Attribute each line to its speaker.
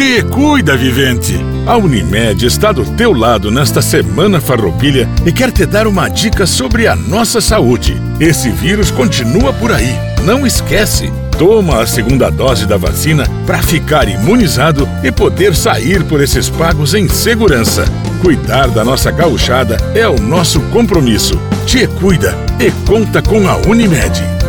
Speaker 1: Te cuida, vivente! A Unimed está do teu lado nesta semana farroupilha e quer te dar uma dica sobre a nossa saúde. Esse vírus continua por aí. Não esquece! Toma a segunda dose da vacina para ficar imunizado e poder sair por esses pagos em segurança. Cuidar da nossa gauchada é o nosso compromisso. Te cuida e conta com a Unimed.